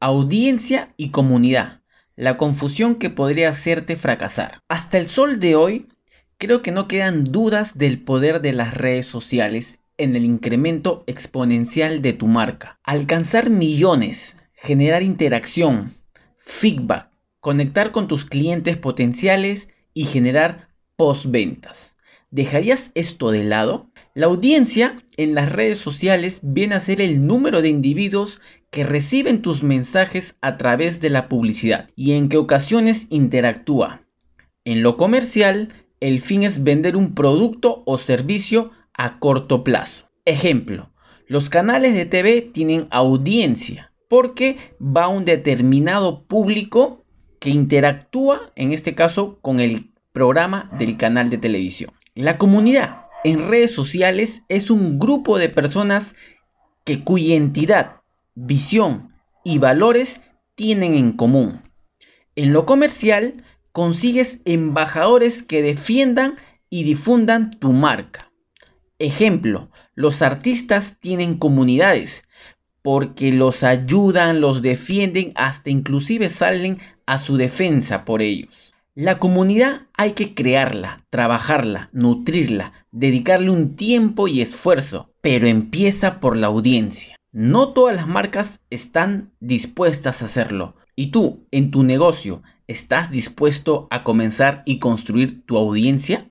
audiencia y comunidad. La confusión que podría hacerte fracasar. Hasta el sol de hoy, creo que no quedan dudas del poder de las redes sociales en el incremento exponencial de tu marca. Alcanzar millones, generar interacción, feedback, conectar con tus clientes potenciales y generar postventas. ¿Dejarías esto de lado? La audiencia en las redes sociales viene a ser el número de individuos que reciben tus mensajes a través de la publicidad y en qué ocasiones interactúa. En lo comercial, el fin es vender un producto o servicio a corto plazo. Ejemplo, los canales de TV tienen audiencia porque va un determinado público que interactúa, en este caso, con el programa del canal de televisión. La comunidad en redes sociales es un grupo de personas que cuya entidad, visión y valores tienen en común. En lo comercial, consigues embajadores que defiendan y difundan tu marca. Ejemplo, los artistas tienen comunidades porque los ayudan, los defienden, hasta inclusive salen a su defensa por ellos. La comunidad hay que crearla, trabajarla, nutrirla, dedicarle un tiempo y esfuerzo, pero empieza por la audiencia. No todas las marcas están dispuestas a hacerlo. ¿Y tú, en tu negocio, estás dispuesto a comenzar y construir tu audiencia?